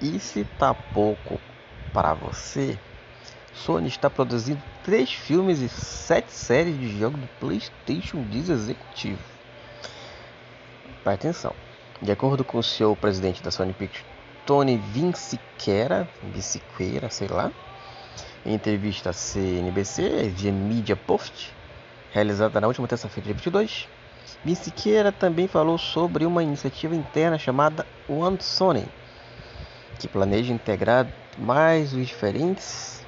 E se tá pouco para você, Sony está produzindo três filmes e sete séries de jogos do PlayStation 10 executivo. Presta atenção. De acordo com o seu presidente da Sony Pictures, Tony Vinciquera, Vinciqueira, sei lá, em entrevista à CNBC, de Media Post, realizada na última terça-feira, dia 22, Vinciqueira também falou sobre uma iniciativa interna chamada One Sony, que planeja integrar mais os diferentes,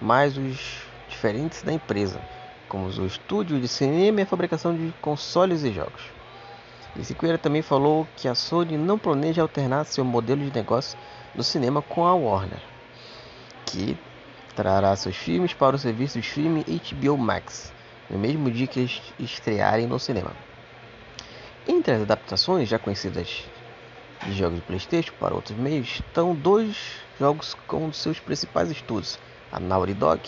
mais os diferentes da empresa, como o estúdio de cinema e a fabricação de consoles e jogos. Vinciqueira também falou que a Sony não planeja alternar seu modelo de negócio do cinema com a Warner, que trará seus filmes para o serviço de streaming HBO Max no mesmo dia que eles estrearem no cinema. Entre as adaptações já conhecidas de jogos de PlayStation para outros meios estão dois jogos com seus principais estúdios, a Naughty Dog,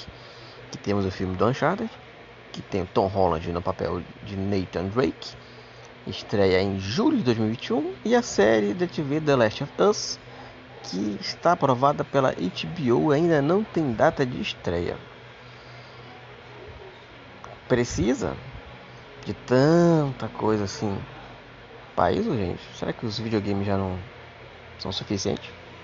que temos o filme do Uncharted, que tem o Tom Holland no papel de Nathan Drake, estreia em julho de 2021, e a série da TV The Last of Us, que está aprovada pela HBO e ainda não tem data de estreia. Precisa de tanta coisa assim. País, gente? Será que os videogames já não são suficientes?